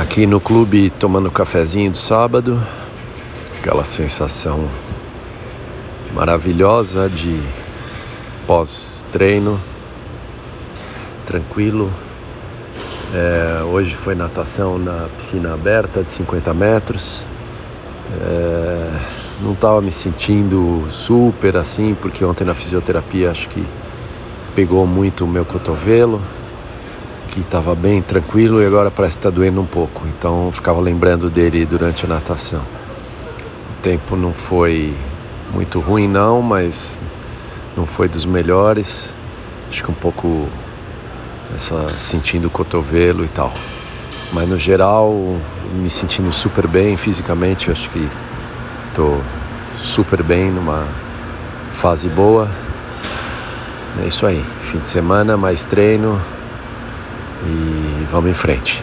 Aqui no clube tomando cafezinho de sábado, aquela sensação maravilhosa de pós-treino, tranquilo. É, hoje foi natação na piscina aberta de 50 metros. É, não estava me sentindo super assim, porque ontem na fisioterapia acho que pegou muito o meu cotovelo que estava bem tranquilo e agora parece que está doendo um pouco. Então eu ficava lembrando dele durante a natação. O tempo não foi muito ruim não, mas não foi dos melhores. Acho que um pouco essa sentindo o cotovelo e tal. Mas no geral, me sentindo super bem fisicamente, acho que estou super bem numa fase boa. É isso aí. Fim de semana, mais treino, vamos em frente.